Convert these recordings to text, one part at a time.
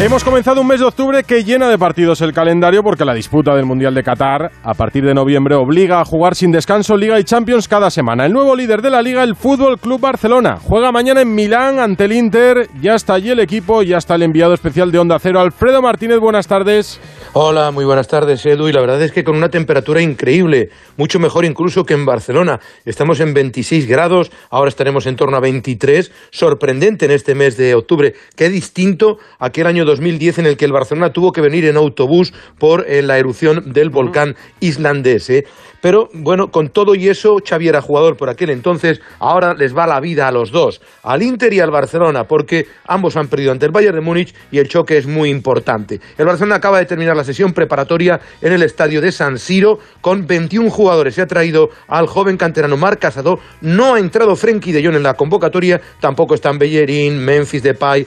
Hemos comenzado un mes de octubre que llena de partidos el calendario porque la disputa del Mundial de Qatar a partir de noviembre obliga a jugar sin descanso Liga y Champions cada semana. El nuevo líder de la Liga, el Fútbol Club Barcelona, juega mañana en Milán ante el Inter. Ya está allí el equipo, ya está el enviado especial de Onda Cero, Alfredo Martínez. Buenas tardes. Hola, muy buenas tardes, Edu. Y la verdad es que con una temperatura increíble, mucho mejor incluso que en Barcelona. Estamos en 26 grados, ahora estaremos en torno a 23. Sorprendente en este mes de octubre. Qué distinto a aquel año 2010 en el que el Barcelona tuvo que venir en autobús por eh, la erupción del volcán islandés. ¿eh? Pero bueno, con todo y eso, Xavi era jugador por aquel entonces, ahora les va la vida a los dos, al Inter y al Barcelona, porque ambos han perdido ante el Bayern de Múnich y el choque es muy importante. El Barcelona acaba de terminar la sesión preparatoria en el estadio de San Siro con 21 jugadores. Se ha traído al joven canterano Marc Casado, no ha entrado Frenkie de Jong en la convocatoria, tampoco están Bellerín, Memphis Depay,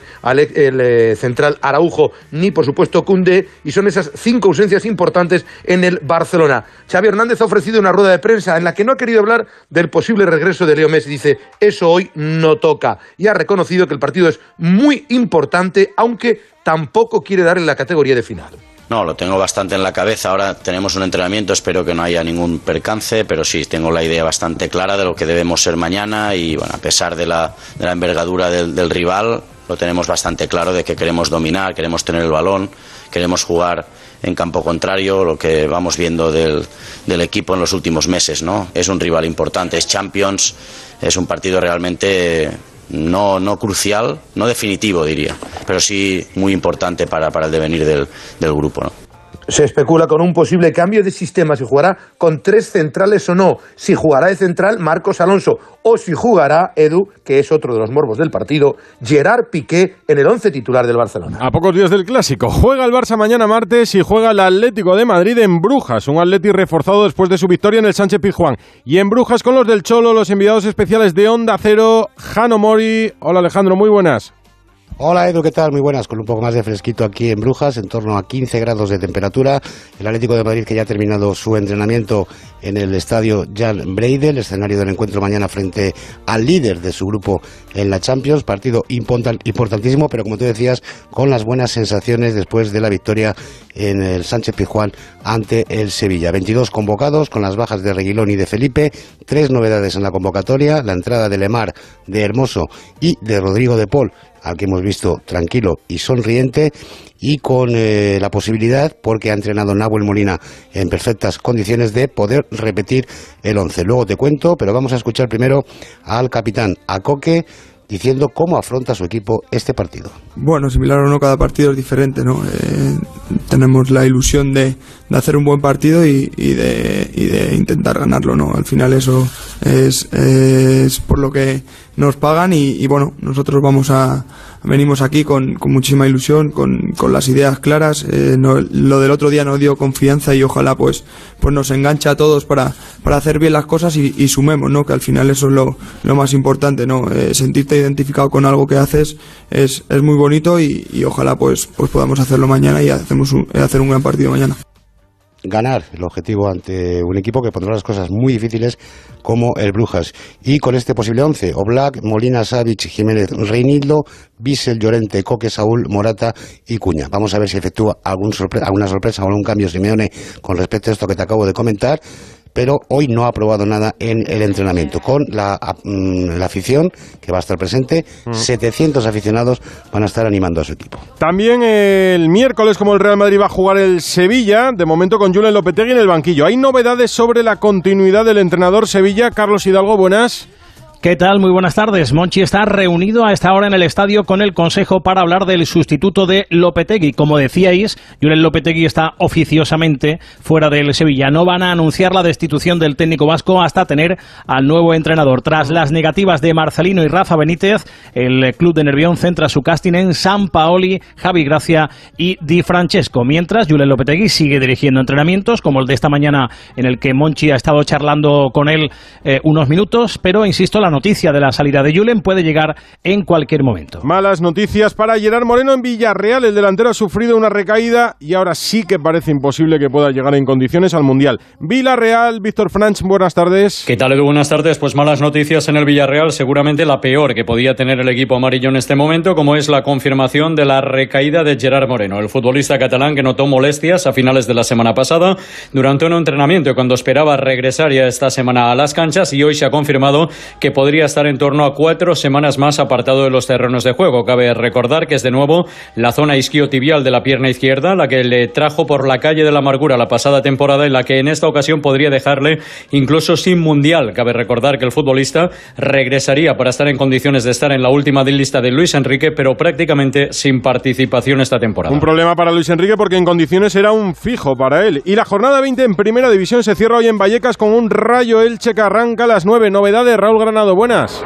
el eh, central Araujo, ni por supuesto Kunde, y son esas cinco ausencias importantes en el Barcelona. Xavi Hernández ofrece ofrecido una rueda de prensa en la que no ha querido hablar del posible regreso de Leo Messi. Dice, eso hoy no toca. Y ha reconocido que el partido es muy importante, aunque tampoco quiere dar en la categoría de final. No, lo tengo bastante en la cabeza. Ahora tenemos un entrenamiento, espero que no haya ningún percance, pero sí tengo la idea bastante clara de lo que debemos ser mañana y bueno, a pesar de la, de la envergadura del, del rival, lo tenemos bastante claro de que queremos dominar, queremos tener el balón, queremos jugar en campo contrario, lo que vamos viendo del, equipo en los últimos meses, ¿no? Es un rival importante, es Champions, es un partido realmente no, no crucial, no definitivo diría, pero sí muy importante para, para el devenir del, del grupo. Se especula con un posible cambio de sistema, si jugará con tres centrales o no, si jugará de central Marcos Alonso o si jugará Edu, que es otro de los morbos del partido, Gerard Piqué en el once titular del Barcelona. A pocos días del clásico, juega el Barça mañana martes y juega el Atlético de Madrid en Brujas, un Atleti reforzado después de su victoria en el Sánchez Pizjuán. Y en Brujas con los del Cholo, los enviados especiales de Onda Cero, Jano Mori. Hola Alejandro, muy buenas. Hola Edu, ¿qué tal? Muy buenas, con un poco más de fresquito aquí en Brujas, en torno a 15 grados de temperatura. El Atlético de Madrid que ya ha terminado su entrenamiento en el estadio Jan Breidel, escenario del encuentro mañana frente al líder de su grupo en la Champions. Partido importantísimo, pero como tú decías, con las buenas sensaciones después de la victoria en el Sánchez Pizjuán ante el Sevilla. 22 convocados con las bajas de Reguilón y de Felipe, tres novedades en la convocatoria, la entrada de Lemar, de Hermoso y de Rodrigo de Paul al que hemos visto tranquilo y sonriente y con eh, la posibilidad, porque ha entrenado Nahuel Molina en perfectas condiciones, de poder repetir el once. Luego te cuento, pero vamos a escuchar primero al capitán Acoque diciendo cómo afronta su equipo este partido. Bueno, similar o no, cada partido es diferente, ¿no? Eh, tenemos la ilusión de, de, hacer un buen partido y, y, de, y, de, intentar ganarlo, ¿no? Al final eso es, por lo que nos pagan y bueno, nosotros vamos a, venimos aquí con, con muchísima ilusión, con, con, las ideas claras. Eh, lo del otro día nos dio confianza y ojalá pues, pues nos engancha a todos para, para hacer bien las cosas y, sumemos, ¿no? Que al final eso es lo, lo más importante, ¿no? Eh, sentirte identificado con algo que haces es, es muy bonito y, ojalá pues, pues podamos hacerlo mañana y hacemos un, hacer un gran partido mañana ganar el objetivo ante un equipo que pondrá las cosas muy difíciles como el Brujas. Y con este posible 11, Oblak, Molina, Savic, Jiménez, Reinildo, Bissell, Llorente, Coque, Saúl, Morata y Cuña. Vamos a ver si efectúa algún sorpre alguna sorpresa o algún cambio Simeone con respecto a esto que te acabo de comentar pero hoy no ha probado nada en el entrenamiento. Con la, mm, la afición que va a estar presente, mm. 700 aficionados van a estar animando a su equipo. También el miércoles, como el Real Madrid va a jugar el Sevilla, de momento con Julen Lopetegui en el banquillo. Hay novedades sobre la continuidad del entrenador Sevilla. Carlos Hidalgo, buenas. ¿Qué tal? Muy buenas tardes. Monchi está reunido a esta hora en el estadio con el Consejo para hablar del sustituto de Lopetegui. Como decíais, Julen Lopetegui está oficiosamente fuera del Sevilla. No van a anunciar la destitución del técnico vasco hasta tener al nuevo entrenador. Tras las negativas de Marcelino y Rafa Benítez, el club de Nervión centra su casting en San Paoli, Javi Gracia y Di Francesco. Mientras, Julen Lopetegui sigue dirigiendo entrenamientos, como el de esta mañana en el que Monchi ha estado charlando con él eh, unos minutos, pero insisto, la noticia de la salida de Julen puede llegar en cualquier momento. Malas noticias para Gerard Moreno en Villarreal. El delantero ha sufrido una recaída y ahora sí que parece imposible que pueda llegar en condiciones al Mundial. Villarreal, Víctor Franch, buenas tardes. ¿Qué tal, Edu? Buenas tardes. Pues malas noticias en el Villarreal, seguramente la peor que podía tener el equipo amarillo en este momento, como es la confirmación de la recaída de Gerard Moreno, el futbolista catalán que notó molestias a finales de la semana pasada durante un entrenamiento cuando esperaba regresar ya esta semana a las canchas y hoy se ha confirmado que podría estar en torno a cuatro semanas más apartado de los terrenos de juego. Cabe recordar que es de nuevo la zona isquiotibial de la pierna izquierda la que le trajo por la calle de la amargura la pasada temporada y la que en esta ocasión podría dejarle incluso sin mundial. Cabe recordar que el futbolista regresaría para estar en condiciones de estar en la última lista de Luis Enrique, pero prácticamente sin participación esta temporada. Un problema para Luis Enrique porque en condiciones era un fijo para él. Y la jornada 20 en primera división se cierra hoy en Vallecas con un rayo Elche que arranca a las 9. Novedades, Raúl Granado, buenas.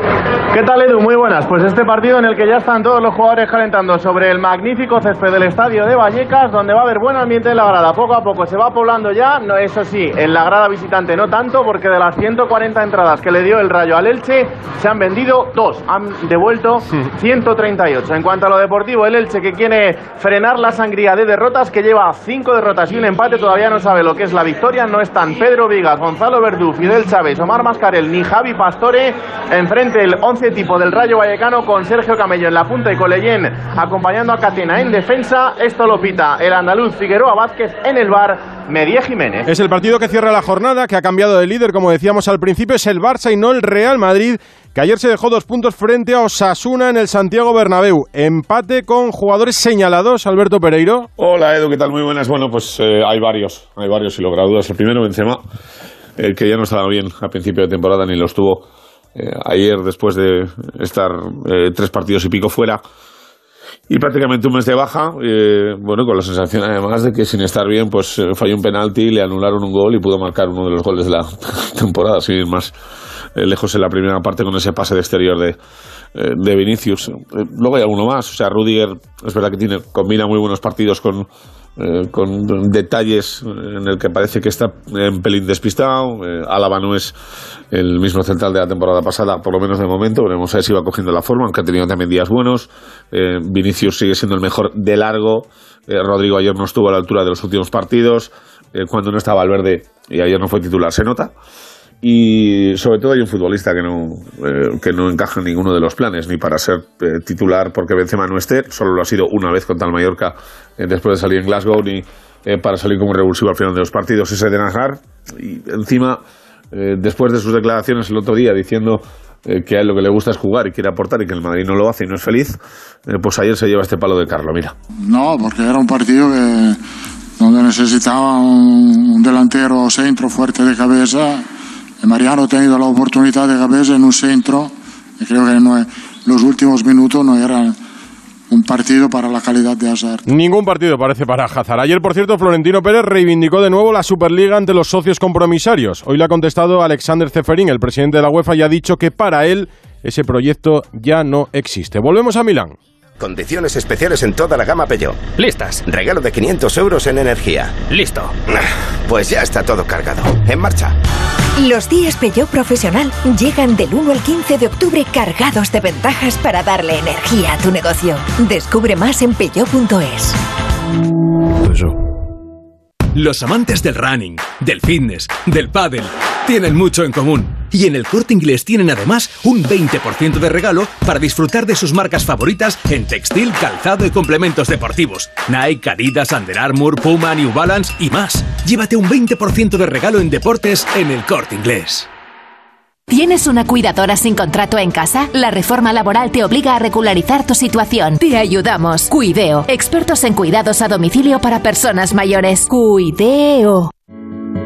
¿Qué tal Edu? Muy buenas. Pues este partido en el que ya están todos los jugadores calentando sobre el magnífico césped del estadio de Vallecas, donde va a haber buen ambiente en la grada. Poco a poco se va poblando ya, no, eso sí, en la grada visitante no tanto, porque de las 140 entradas que le dio el Rayo al Elche, se han vendido dos, han devuelto 138. En cuanto a lo deportivo, el Elche que quiere frenar la sangría de derrotas, que lleva cinco derrotas y un empate, todavía no sabe lo que es la victoria. No están Pedro Vigas, Gonzalo Verdú, Fidel Chávez, Omar Mascarel ni Javi Pastore. Enfrente el 11 tipo del Rayo Vallecano con Sergio Camello en la punta y Colellén acompañando a Catena en defensa. Esto lo pita el andaluz Figueroa Vázquez en el bar. Medie Jiménez. Es el partido que cierra la jornada, que ha cambiado de líder, como decíamos al principio, es el Barça y no el Real Madrid, que ayer se dejó dos puntos frente a Osasuna en el Santiago Bernabéu. Empate con jugadores señalados, Alberto Pereiro. Hola Edu, ¿qué tal? Muy buenas. Bueno, pues eh, hay varios, hay varios, sin lugar a dudas. El primero, Benzema, el que ya no estaba bien a principio de temporada ni lo estuvo eh, ayer después de estar eh, tres partidos y pico fuera y prácticamente un mes de baja, eh, bueno, con la sensación además de que sin estar bien, pues falló un penalti, le anularon un gol y pudo marcar uno de los goles de la temporada, sin ir más lejos en la primera parte con ese pase de exterior de, de Vinicius. Luego hay alguno más, o sea, Rudiger es verdad que tiene, combina muy buenos partidos con, eh, con detalles en el que parece que está en pelín despistado. Eh, Álava no es el mismo central de la temporada pasada, por lo menos de momento. Veremos a ver si va cogiendo la forma, aunque ha tenido también días buenos. Eh, Vinicius sigue siendo el mejor de largo. Eh, Rodrigo ayer no estuvo a la altura de los últimos partidos. Eh, cuando no estaba Valverde y ayer no fue titular, se nota. Y sobre todo hay un futbolista que no, eh, que no encaja en ninguno de los planes, ni para ser eh, titular porque Benzema no esté, solo lo ha sido una vez contra el Mallorca eh, después de salir en Glasgow, ni eh, para salir como revulsivo al final de los partidos, ese de Hazard. Y encima, eh, después de sus declaraciones el otro día diciendo eh, que a él lo que le gusta es jugar y quiere aportar y que el Madrid no lo hace y no es feliz, pues ayer se lleva este palo de Carlo, mira. No, porque era un partido que, donde necesitaba un, un delantero centro fuerte de cabeza. Y Mariano ha tenido la oportunidad de cabeza en un centro. Y creo que no, los últimos minutos no eran un partido para la calidad de Hazard. Ningún partido parece para Hazard. Ayer, por cierto, Florentino Pérez reivindicó de nuevo la Superliga ante los socios compromisarios. Hoy le ha contestado Alexander Ceferín, el presidente de la UEFA, y ha dicho que para él ese proyecto ya no existe. Volvemos a Milán. Condiciones especiales en toda la gama Peugeot. Listas. Regalo de 500 euros en energía. Listo. Pues ya está todo cargado. En marcha. Los días Peugeot Profesional llegan del 1 al 15 de octubre cargados de ventajas para darle energía a tu negocio. Descubre más en peugeot.es. Los amantes del running, del fitness, del paddle, tienen mucho en común. Y en el corte inglés tienen además un 20% de regalo para disfrutar de sus marcas favoritas en textil, calzado y complementos deportivos. Nike, Adidas, Under Armour, Puma, New Balance y más. Llévate un 20% de regalo en deportes en el corte inglés. ¿Tienes una cuidadora sin contrato en casa? La reforma laboral te obliga a regularizar tu situación. Te ayudamos. Cuideo. Expertos en cuidados a domicilio para personas mayores. Cuideo.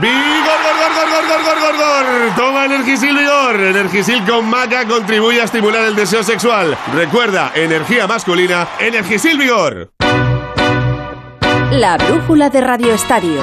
¡Vigor, gor, gor, gor, gor, gor, gor. Toma Energisil Vigor. Energisil con maca contribuye a estimular el deseo sexual. Recuerda, energía masculina, Energisil Vigor. La brújula de Radio Estadio.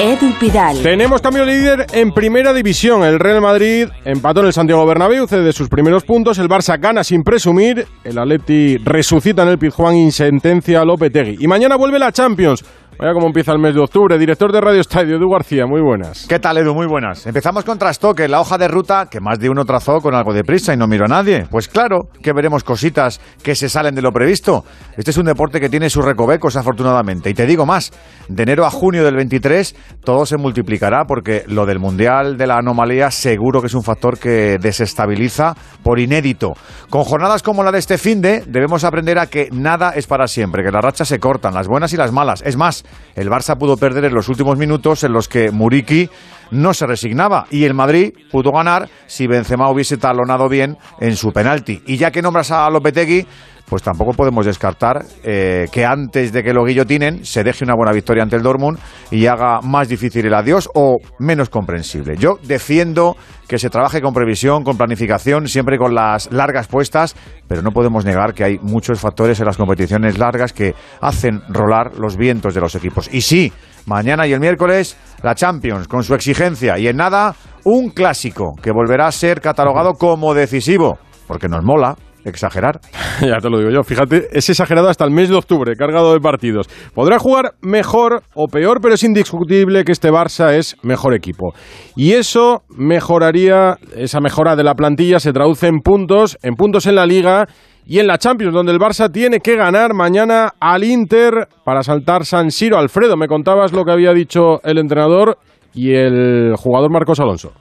Edu Pidal. Tenemos cambio de líder en primera división. El Real Madrid empató en el Santiago Bernabéu, cede sus primeros puntos. El Barça gana sin presumir. El Atleti resucita en el Pizjuán y sentencia a Lopetegui. Y mañana vuelve la Champions. Vaya cómo empieza el mes de octubre. Director de Radio Estadio, Edu García, muy buenas. ¿Qué tal, Edu? Muy buenas. Empezamos con trastoque, la hoja de ruta que más de uno trazó con algo de prisa y no miró a nadie. Pues claro que veremos cositas que se salen de lo previsto. Este es un deporte que tiene sus recovecos, afortunadamente. Y te digo más, de enero a junio del 23 todo se multiplicará porque lo del Mundial de la Anomalía seguro que es un factor que desestabiliza por inédito. Con jornadas como la de este fin de, debemos aprender a que nada es para siempre, que las rachas se cortan, las buenas y las malas. Es más, el Barça pudo perder en los últimos minutos en los que Muriqui no se resignaba y el Madrid pudo ganar si Benzema hubiese talonado bien en su penalti. Y ya que nombras a Lopetegui, pues tampoco podemos descartar eh, que antes de que lo guillotinen se deje una buena victoria ante el Dortmund y haga más difícil el adiós o menos comprensible. Yo defiendo que se trabaje con previsión, con planificación, siempre con las largas puestas, pero no podemos negar que hay muchos factores en las competiciones largas que hacen rolar los vientos de los equipos. Y sí, mañana y el miércoles la Champions con su exigencia y en nada un clásico que volverá a ser catalogado como decisivo, porque nos mola exagerar. ya te lo digo yo, fíjate, es exagerado hasta el mes de octubre, cargado de partidos. Podrá jugar mejor o peor, pero es indiscutible que este Barça es mejor equipo. Y eso mejoraría, esa mejora de la plantilla se traduce en puntos, en puntos en la liga y en la Champions, donde el Barça tiene que ganar mañana al Inter para saltar San Siro. Alfredo, me contabas lo que había dicho el entrenador y el jugador Marcos Alonso.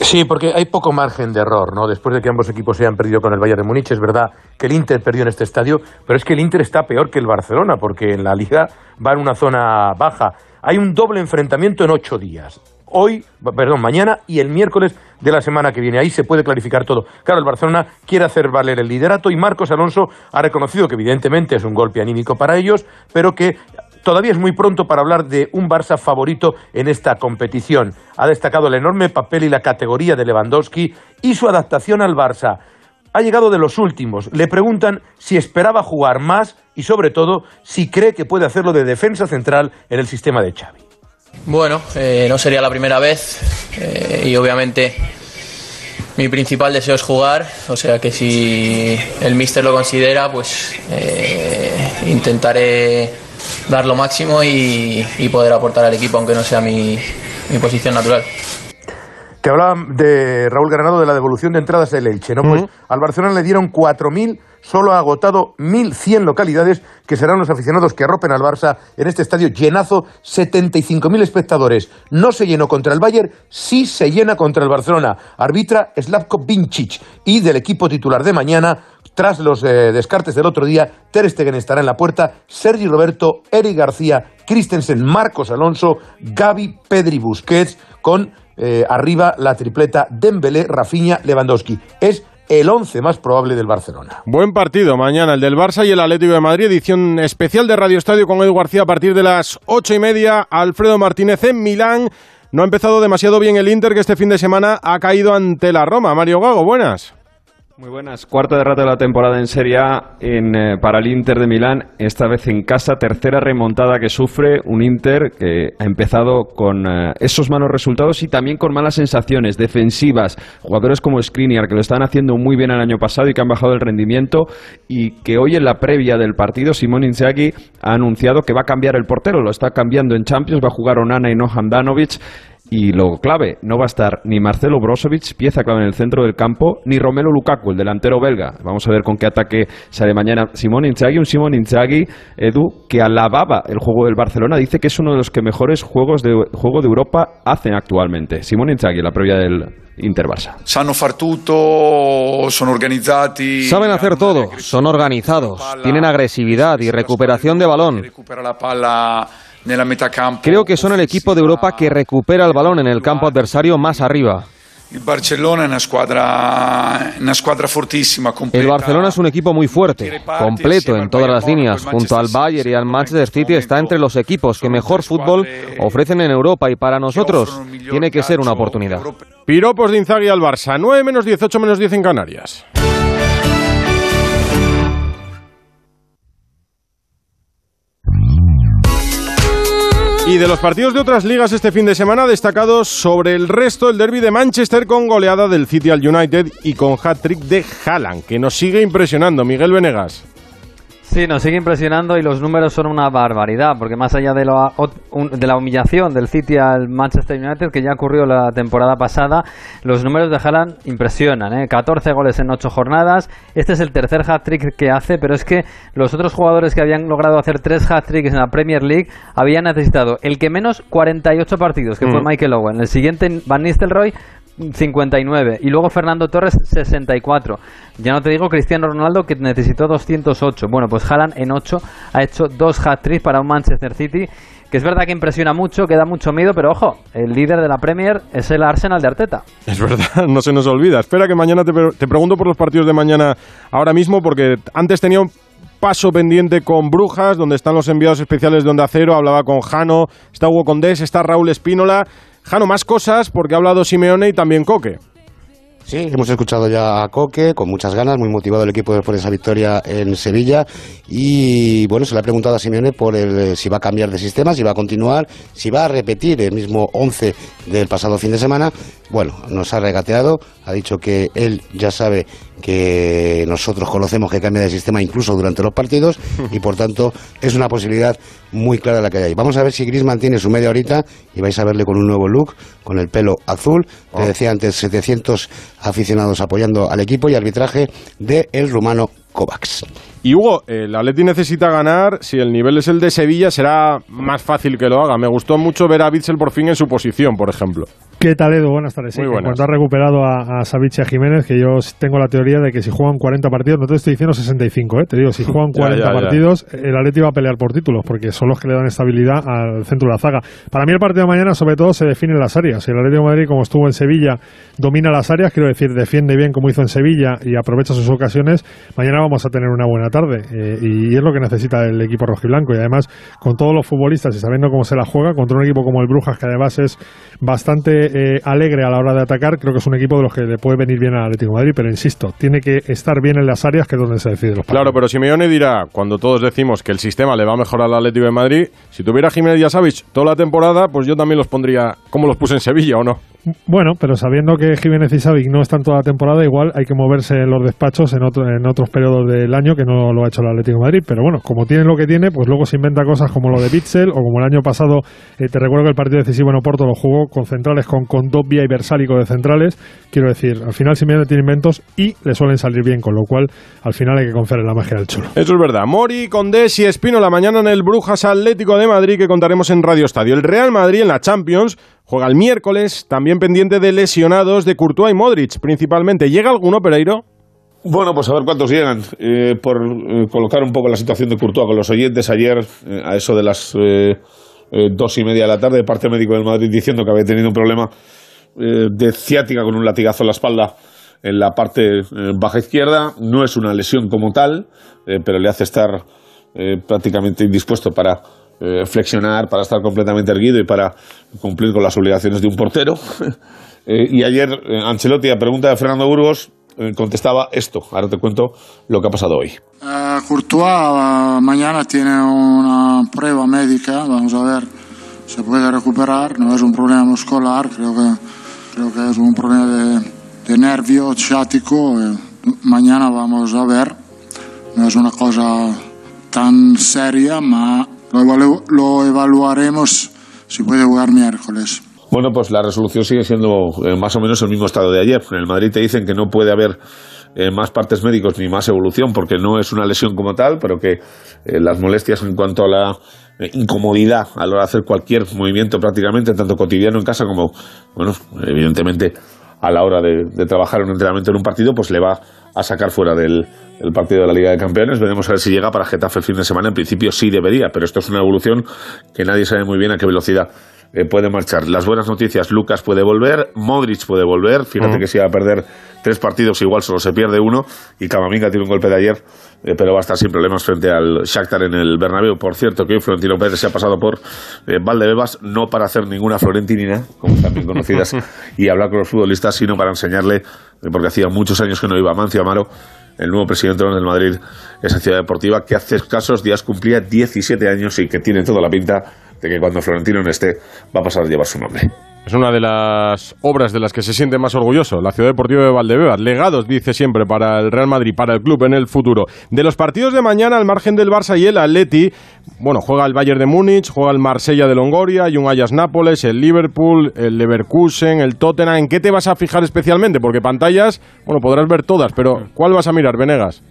Sí, porque hay poco margen de error, ¿no? Después de que ambos equipos se hayan perdido con el Bayern de Múnich, es verdad que el Inter perdió en este estadio, pero es que el Inter está peor que el Barcelona, porque en la Liga va en una zona baja. Hay un doble enfrentamiento en ocho días. Hoy, perdón, mañana y el miércoles de la semana que viene. Ahí se puede clarificar todo. Claro, el Barcelona quiere hacer valer el liderato y Marcos Alonso ha reconocido que evidentemente es un golpe anímico para ellos, pero que Todavía es muy pronto para hablar de un Barça favorito en esta competición. Ha destacado el enorme papel y la categoría de Lewandowski y su adaptación al Barça. Ha llegado de los últimos. Le preguntan si esperaba jugar más y, sobre todo, si cree que puede hacerlo de defensa central en el sistema de Xavi. Bueno, eh, no sería la primera vez eh, y obviamente mi principal deseo es jugar, o sea que si el míster lo considera, pues eh, intentaré dar lo máximo y, poder aportar al equipo, aunque no sea mi, posición natural. Te hablaba de Raúl Granado de la devolución de entradas del Elche, ¿no? Pues al Barcelona le dieron 4.000 solo ha agotado 1.100 localidades que serán los aficionados que arropen al Barça en este estadio llenazo, 75.000 espectadores. No se llenó contra el Bayern, sí se llena contra el Barcelona. Arbitra Slavko Vincic y del equipo titular de mañana, tras los eh, descartes del otro día, Ter Stegen estará en la puerta, Sergi Roberto, Eric García, Christensen, Marcos Alonso, Gaby, Pedri Busquets, con eh, arriba la tripleta Dembélé, Rafinha, Lewandowski. Es el once más probable del Barcelona. Buen partido mañana, el del Barça y el Atlético de Madrid, edición especial de Radio Estadio con Edu García a partir de las ocho y media. Alfredo Martínez en Milán. No ha empezado demasiado bien el Inter, que este fin de semana ha caído ante la Roma. Mario Gago, buenas. Muy buenas. Cuarta derrota de la temporada en Serie A en, eh, para el Inter de Milán, esta vez en casa. Tercera remontada que sufre un Inter que ha empezado con eh, esos malos resultados y también con malas sensaciones defensivas. Jugadores como Skriniar que lo estaban haciendo muy bien el año pasado y que han bajado el rendimiento y que hoy en la previa del partido Simón Inzaghi ha anunciado que va a cambiar el portero. Lo está cambiando en Champions, va a jugar Onana y no Handanovic. Y lo clave, no va a estar ni Marcelo Brozovic, pieza clave en el centro del campo, ni Romelu Lukaku, el delantero belga. Vamos a ver con qué ataque sale mañana Simón Inzaghi, un Simón Inzaghi, Edu, que alababa el juego del Barcelona, dice que es uno de los que mejores juegos de juego de Europa hacen actualmente. Simón Inzaghi, la previa del Inter Barça. Saben hacer todo, son organizados, tienen agresividad y recuperación de balón. Creo que son el equipo de Europa que recupera el balón en el campo adversario más arriba. El Barcelona es un equipo muy fuerte, completo en todas las líneas. Junto al Bayern y al Manchester City está entre los equipos que mejor fútbol ofrecen en Europa y para nosotros tiene que ser una oportunidad. Piropos de Inzaghi al Barça. 9 menos 18 menos 10 en Canarias. Y de los partidos de otras ligas este fin de semana, destacados sobre el resto, el derby de Manchester con goleada del City al United y con hat-trick de Haaland, que nos sigue impresionando. Miguel Venegas. Sí, nos sigue impresionando y los números son una barbaridad, porque más allá de la, de la humillación del City al Manchester United, que ya ocurrió la temporada pasada, los números de Haaland impresionan. ¿eh? 14 goles en 8 jornadas. Este es el tercer hat-trick que hace, pero es que los otros jugadores que habían logrado hacer tres hat-tricks en la Premier League habían necesitado el que menos 48 partidos, que fue Mm. Michael Owen. El siguiente, Van Nistelrooy, 59 y luego Fernando Torres 64. Ya no te digo Cristiano Ronaldo que necesitó 208. Bueno, pues Haaland en 8 ha hecho dos hat-tricks para un Manchester City que es verdad que impresiona mucho, que da mucho miedo, pero ojo, el líder de la Premier es el Arsenal de Arteta. Es verdad, no se nos olvida. Espera que mañana te, te pregunto por los partidos de mañana ahora mismo, porque antes tenía un paso pendiente con Brujas, donde están los enviados especiales de Onda Cero, hablaba con Jano, está Hugo Condés, está Raúl Espínola. Jano, más cosas, porque ha hablado Simeone y también Coque. Sí, hemos escuchado ya a Coque con muchas ganas, muy motivado el equipo por esa victoria en Sevilla y bueno, se le ha preguntado a Simeone por el, eh, si va a cambiar de sistema, si va a continuar, si va a repetir el mismo 11 del pasado fin de semana. Bueno, nos ha regateado, ha dicho que él ya sabe que nosotros conocemos que cambia de sistema incluso durante los partidos y por tanto es una posibilidad muy clara la que hay. Vamos a ver si Griezmann tiene su media horita y vais a verle con un nuevo look, con el pelo azul. Te decía antes, 700 aficionados apoyando al equipo y arbitraje de el rumano Kovacs. Y Hugo, el Atleti necesita ganar. Si el nivel es el de Sevilla, será más fácil que lo haga. Me gustó mucho ver a Bitzel por fin en su posición, por ejemplo. ¿Qué tal, Edu? Buenas tardes. Sí, Muy en buenas. cuanto ha recuperado a, a Savic y a Jiménez, que yo tengo la teoría de que si juegan 40 partidos, no te estoy diciendo 65, ¿eh? te digo, si juegan Ya, 40 ya, ya. partidos, el Atleti va a pelear por títulos, porque son los que le dan estabilidad al centro de la zaga. Para mí el partido de mañana, sobre todo, se define en las áreas. Si el Atlético de Madrid, como estuvo en Sevilla, domina las áreas, quiero decir, defiende bien como hizo en Sevilla y aprovecha sus ocasiones, mañana vamos a tener una buena tarde. eh, y es lo que necesita el equipo rojiblanco. Y además, con todos los futbolistas y sabiendo cómo se la juega, contra un equipo como el Brujas, que además es bastante eh, alegre a la hora de atacar, creo que es un equipo de los que le puede venir bien al Atlético de Madrid, pero insisto, tiene que estar bien en las áreas que es donde se decide los partidos. Claro, pero Simeone dirá, cuando todos decimos que el sistema le va a mejorar al Atlético de Madrid, si tuviera Jiménez y a Savic toda la temporada, pues yo también los pondría como los puse en Sevilla, ¿o no? Bueno, pero sabiendo que Jiménez y Savic no están toda la temporada, igual hay que moverse en los despachos en, otro- en otros periodos del año que no lo ha hecho el Atlético de Madrid. Pero bueno, como tiene lo que tiene, pues luego se inventa cosas como lo de Bitzel o como el año pasado, eh, te recuerdo que el partido decisivo en Oporto lo jugó con centrales, con Condovia y Versálico de centrales. Quiero decir, al final Simeone tiene inventos y le suelen salir bien, con lo cual al final hay que confiar la magia del chulo. Eso es verdad. Mori, Condés y Espino la mañana en el Brujas Atlético de Madrid que contaremos en Radio Estadio. El Real Madrid en la Champions juega el miércoles, también pendiente de lesionados de Courtois y Modric principalmente. ¿Llega alguno, Pereiro? Bueno, pues a ver cuántos llegan. Eh, por eh, colocar un poco la situación de Courtois con los oyentes, ayer eh, a eso de las dos y media de la tarde, parte médico del Madrid diciendo que había tenido un problema de ciática con un latigazo en la espalda en la parte baja izquierda. No es una lesión como tal, pero le hace estar prácticamente indispuesto para eh, flexionar, para estar completamente erguido y para cumplir con las obligaciones de un portero. Eh, y ayer eh, Ancelotti, a pregunta de Fernando Burgos, eh, contestaba esto. Ahora te cuento lo que ha pasado hoy. Eh, Courtois mañana tiene una prueba médica, vamos a ver, se puede recuperar, no es un problema muscular, creo que, creo que es un problema de, de nervio ciático, mañana vamos a ver, no es una cosa tan seria, ma lo, lo evaluaremos si puede jugar miércoles. Bueno, pues la resolución sigue siendo eh, más o menos el mismo estado de ayer. En el Madrid te dicen que no puede haber eh, más partes médicos ni más evolución porque no es una lesión como tal, pero que eh, las molestias en cuanto a la incomodidad a la hora de hacer cualquier movimiento prácticamente, tanto cotidiano en casa como, bueno, evidentemente a la hora de, de trabajar en un entrenamiento en un partido, pues le va a sacar fuera del, del partido de la Liga de Campeones. Veremos a ver si llega para Getafe el fin de semana. En principio sí debería, pero esto es una evolución que nadie sabe muy bien a qué velocidad eh, puede marchar. Las buenas noticias, Lucas puede volver, Modric puede volver, fíjate que se iba a perder tres partidos igual solo se pierde uno y Camavinga tiene un golpe de ayer, eh, pero va a estar sin problemas frente al Shakhtar en el Bernabéu. Por cierto, que hoy Florentino Pérez se ha pasado por eh, Valdebebas no para hacer ninguna florentinina, como también conocidas, y hablar con los futbolistas, sino para enseñarle, eh, porque hacía muchos años que no iba Mancio Amaro, el nuevo presidente del Madrid, esa ciudad deportiva que hace escasos días cumplía 17 años y que tiene toda la pinta de que cuando Florentino no esté va a pasar a llevar su nombre. Es una de las obras de las que se siente más orgulloso, la Ciudad Deportiva de Valdebebas. Legados, dice siempre, para el Real Madrid, para el club en el futuro. De los partidos de mañana, al margen del Barça y el Atleti, bueno, juega el Bayern de Múnich, juega el Marsella de Longoria, hay un Nápoles, el Liverpool, el Leverkusen, el Tottenham. ¿En qué te vas a fijar especialmente? Porque pantallas, bueno, podrás ver todas, pero ¿cuál vas a mirar, Venegas?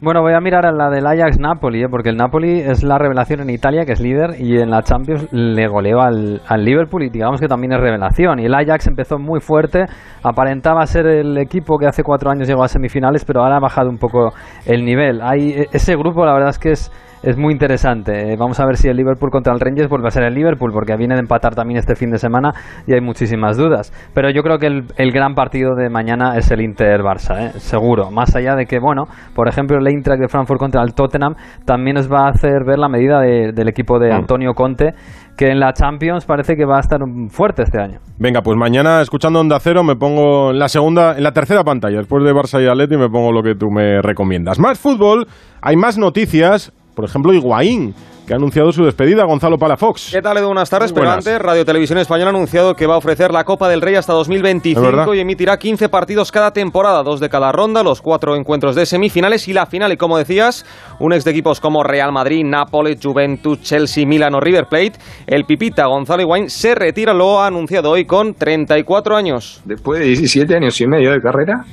Bueno, voy a mirar a la del Ajax Napoli, ¿eh? porque el Napoli es la revelación en Italia, que es líder, y en la Champions le goleó al, Liverpool y digamos que también es revelación. Y el Ajax empezó muy fuerte, aparentaba ser el equipo que hace cuatro años llegó a semifinales, pero ahora ha bajado un poco el nivel. Hay, e, ese grupo la verdad es que es es muy interesante. Eh, vamos a ver si el Liverpool contra el Rangers vuelve a ser el Liverpool, porque viene de empatar también este fin de semana y hay muchísimas dudas. Pero yo creo que el, el gran partido de mañana es el Inter-Barça, ¿eh? seguro. Más allá de que, bueno, por ejemplo, el Eintracht de Frankfurt contra el Tottenham también nos va a hacer ver la medida de, del equipo de Antonio Conte, que en la Champions parece que va a estar fuerte este año. Venga, pues mañana escuchando Onda Cero me pongo en la segunda, en la tercera pantalla, después de Barça y Atleti me pongo lo que tú me recomiendas. Más fútbol, hay más noticias, por ejemplo, Higuaín, que ha anunciado su despedida, Gonzalo Palafox. ¿Qué tal, Edu? Buenas tardes. Pero antes, Radio Televisión Española ha anunciado que va a ofrecer la Copa del Rey hasta 2025 y emitirá 15 partidos cada temporada, dos de cada ronda, los cuatro encuentros de semifinales y la final. Y como decías, un ex de equipos como Real Madrid, Nápoles, Juventus, Chelsea, Milan o River Plate, el Pipita Gonzalo Higuaín se retira, lo ha anunciado hoy con 34 años. Después de 17 años y medio de carrera,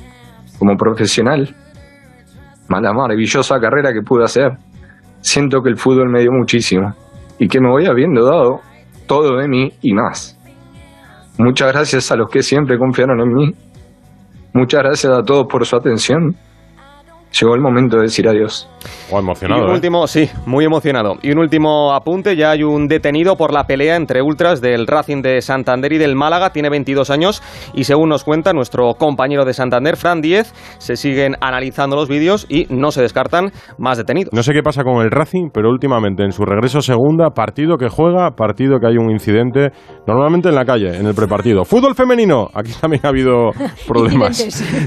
como profesional, la maravillosa carrera que pude hacer siento que el fútbol me dio muchísimo y que me voy habiendo dado todo de mí y más. Muchas gracias a los que siempre confiaron en mí. Muchas gracias a todos por su atención. Llegó el momento de decir adiós. Oh, emocionado. Y un ¿eh? último, sí, muy emocionado. Y un último apunte, ya hay un detenido por la pelea entre ultras del Racing de Santander y del Málaga, tiene 22 años y según nos cuenta nuestro compañero de Santander, Fran Díez, se siguen analizando los vídeos y no se descartan más detenidos. No sé qué pasa con el Racing, pero últimamente en su regreso segunda, partido que juega, partido que hay un incidente, normalmente en la calle, en el prepartido. Fútbol femenino, aquí también ha habido problemas.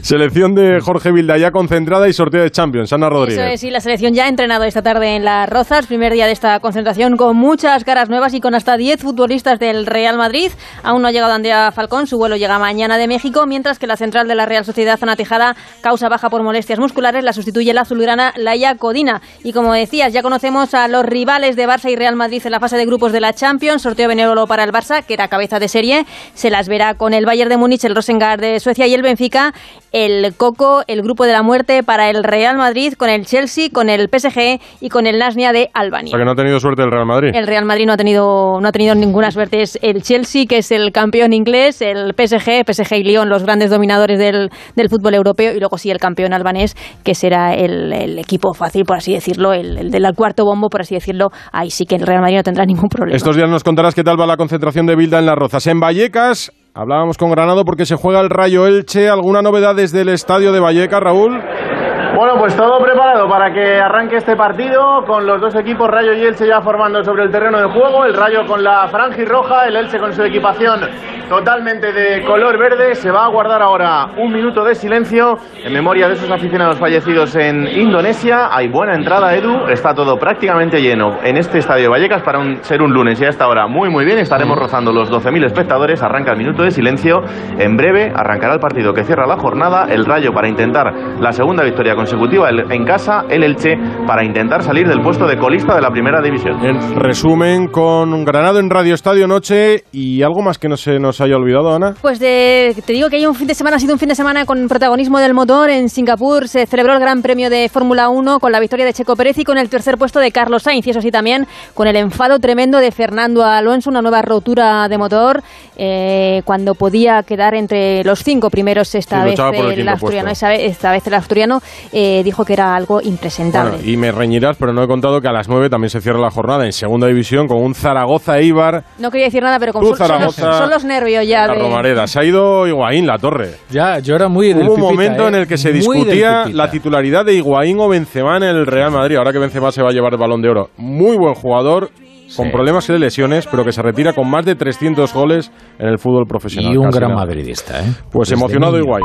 Selección de Jorge Vilda ya concentrada y sorteo de Champions, Ana Rodríguez. Eso es, la selección ya ha entrenado esta tarde en Las Rozas, primer día de esta concentración con muchas caras nuevas y con hasta 10 futbolistas del Real Madrid. Aún no ha llegado Andrea Falcón, su vuelo llega mañana de México, mientras que la central de la Real Sociedad Zona Tejada causa baja por molestias musculares, la sustituye la azulgrana Laia Codina. Y como decías, ya conocemos a los rivales de Barça y Real Madrid en la fase de grupos de la Champions, sorteo benévolo para el Barça, que era cabeza de serie, se las verá con el Bayern de Múnich, el Rosengard de Suecia y el Benfica, el Coco, el grupo de la muerte para el Real Madrid, con el Chelsea, con el PSG y con el Nasnia de O Albania. sea que no ha tenido suerte el Real Madrid. El Real Madrid no ha tenido no ha tenido ninguna suerte. Es el Chelsea, que es el campeón inglés, el PSG, PSG y Lyon, los grandes dominadores del, del fútbol europeo, y luego sí el campeón albanés, que será el, el equipo fácil, por así decirlo, el, el del cuarto bombo, por así decirlo. Ahí sí que el Real Madrid no tendrá ningún problema. Estos días nos contarás qué tal va la concentración de Bilda en Las Rozas. En Vallecas, hablábamos con Granado porque se juega el Rayo Elche. ¿Alguna novedad desde el estadio de Vallecas, Raúl? Bueno, pues todo preparado para que arranque este partido con los dos equipos Rayo y Elche ya formando sobre el terreno de juego. El Rayo con la franja y roja, el Elche con su equipación totalmente de color verde. Se va a guardar ahora un minuto de silencio en memoria de esos aficionados fallecidos en Indonesia. Hay buena entrada, Edu. Está todo prácticamente lleno en este estadio de Vallecas para un- ser un lunes y a esta hora muy muy bien. Estaremos rozando los 12.000 espectadores. Arranca el minuto de silencio. En breve arrancará el partido que cierra la jornada. El Rayo para intentar la segunda victoria consecutiva en casa. El Elche para intentar salir del puesto de colista de la primera división. En resumen, con Granado en Radio Estadio Noche y algo más que no se nos haya olvidado, Ana. Pues de, te digo que hay un fin de semana, ha sido un fin de semana con protagonismo del motor. En Singapur se celebró el Gran Premio de Fórmula 1 con la victoria de Checo Pérez y con el tercer puesto de Carlos Sainz. Y eso sí, también con el enfado tremendo de Fernando Alonso, una nueva rotura de motor eh, cuando podía quedar entre los cinco primeros esta Sí, vez el el asturiano. Esa vez- esta vez el asturiano eh, dijo que era algo impresentable. Bueno, y me reñirás, pero no he contado que a las 9 también se cierra la jornada en segunda división con un Zaragoza-Eibar. No quería decir nada, pero Tú, son, son los, son los nervios. Nervio ya. La de- Romareda. Se ha ido Higuaín, la torre. Ya, yo era muy del Hubo un Pipita, momento ¿eh? en el que se Muy discutía la titularidad de Higuaín o Benzema en el Real Madrid. Ahora que Benzema se va a llevar el Balón de Oro. Muy buen jugador, con problemas de lesiones, pero que se retira con más de 300 goles en el fútbol profesional. Y un gran nada. madridista, ¿eh? Pues Desde emocionado niño. Higuaín.